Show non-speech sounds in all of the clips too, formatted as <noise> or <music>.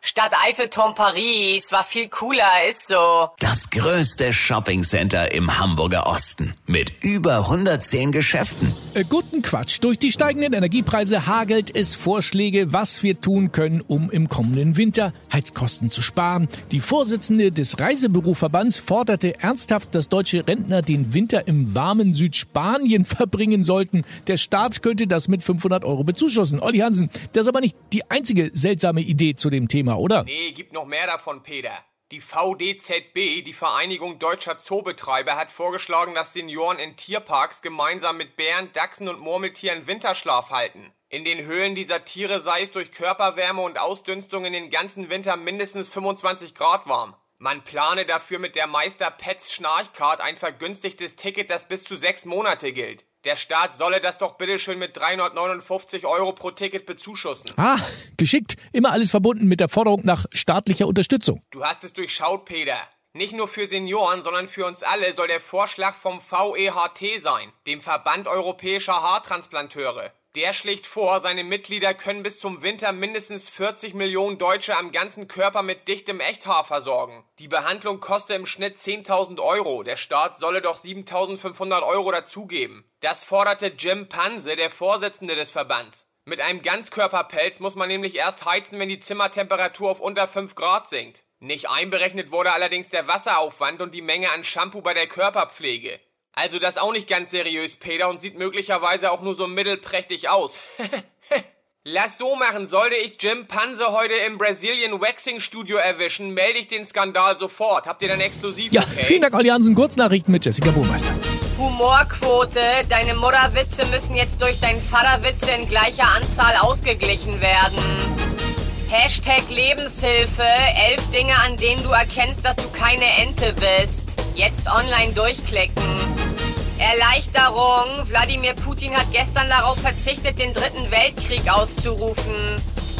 Stadt Eiffelturm Paris war viel cooler, ist so. Das größte Shoppingcenter im Hamburger Osten mit über 110 Geschäften. Äh, guten Quatsch. Durch die steigenden Energiepreise hagelt es Vorschläge, was wir tun können, um im kommenden Winter Heizkosten zu sparen. Die Vorsitzende des Reisebüroverbands forderte ernsthaft, dass deutsche Rentner den Winter im warmen Südspanien <laughs> verbringen sollten. Der Staat könnte das mit 500 Euro bezuschussen. Olli Hansen, das ist aber nicht die einzige seltsame Idee zu dem Thema, oder? Nee, gibt noch mehr davon, Peter. Die VDZB, die Vereinigung Deutscher Zoobetreiber, hat vorgeschlagen, dass Senioren in Tierparks gemeinsam mit Bären, Dachsen und Murmeltieren Winterschlaf halten. In den Höhlen dieser Tiere sei es durch Körperwärme und Ausdünstung in den ganzen Winter mindestens 25 Grad warm. Man plane dafür mit der Meister Pets Schnarchcard ein vergünstigtes Ticket, das bis zu sechs Monate gilt. Der Staat solle das doch bitteschön mit 359 Euro pro Ticket bezuschussen. Ah, geschickt. Immer alles verbunden mit der Forderung nach staatlicher Unterstützung. Du hast es durchschaut, Peter. Nicht nur für Senioren, sondern für uns alle soll der Vorschlag vom VEHT sein, dem Verband Europäischer Haartransplanteure. Der schlägt vor, seine Mitglieder können bis zum Winter mindestens 40 Millionen Deutsche am ganzen Körper mit dichtem Echthaar versorgen. Die Behandlung koste im Schnitt 10.000 Euro. Der Staat solle doch 7.500 Euro dazugeben. Das forderte Jim Panse, der Vorsitzende des Verbands. Mit einem Ganzkörperpelz muss man nämlich erst heizen, wenn die Zimmertemperatur auf unter 5 Grad sinkt. Nicht einberechnet wurde allerdings der Wasseraufwand und die Menge an Shampoo bei der Körperpflege. Also das auch nicht ganz seriös, Peter, und sieht möglicherweise auch nur so mittelprächtig aus. <laughs> Lass so machen, sollte ich Jim Panse heute im Brazilian Waxing Studio erwischen, melde ich den Skandal sofort. Habt ihr dann exklusiv? Ja, okay? vielen Dank, Olli Hansen. Kurznachrichten mit Jessica Burmeister. Humorquote. Deine Mutterwitze müssen jetzt durch deinen Vaterwitze in gleicher Anzahl ausgeglichen werden. Hashtag Lebenshilfe. Elf Dinge, an denen du erkennst, dass du keine Ente bist. Jetzt online durchklicken. Erleichterung. Wladimir Putin hat gestern darauf verzichtet, den dritten Weltkrieg auszurufen.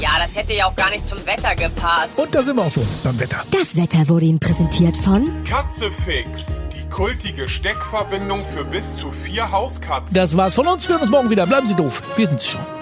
Ja, das hätte ja auch gar nicht zum Wetter gepasst. Und da sind wir auch schon beim Wetter. Das Wetter wurde Ihnen präsentiert von Katzefix, die kultige Steckverbindung für bis zu vier Hauskatzen. Das war's von uns. Wir hören uns morgen wieder. Bleiben Sie doof. Wir sind's schon.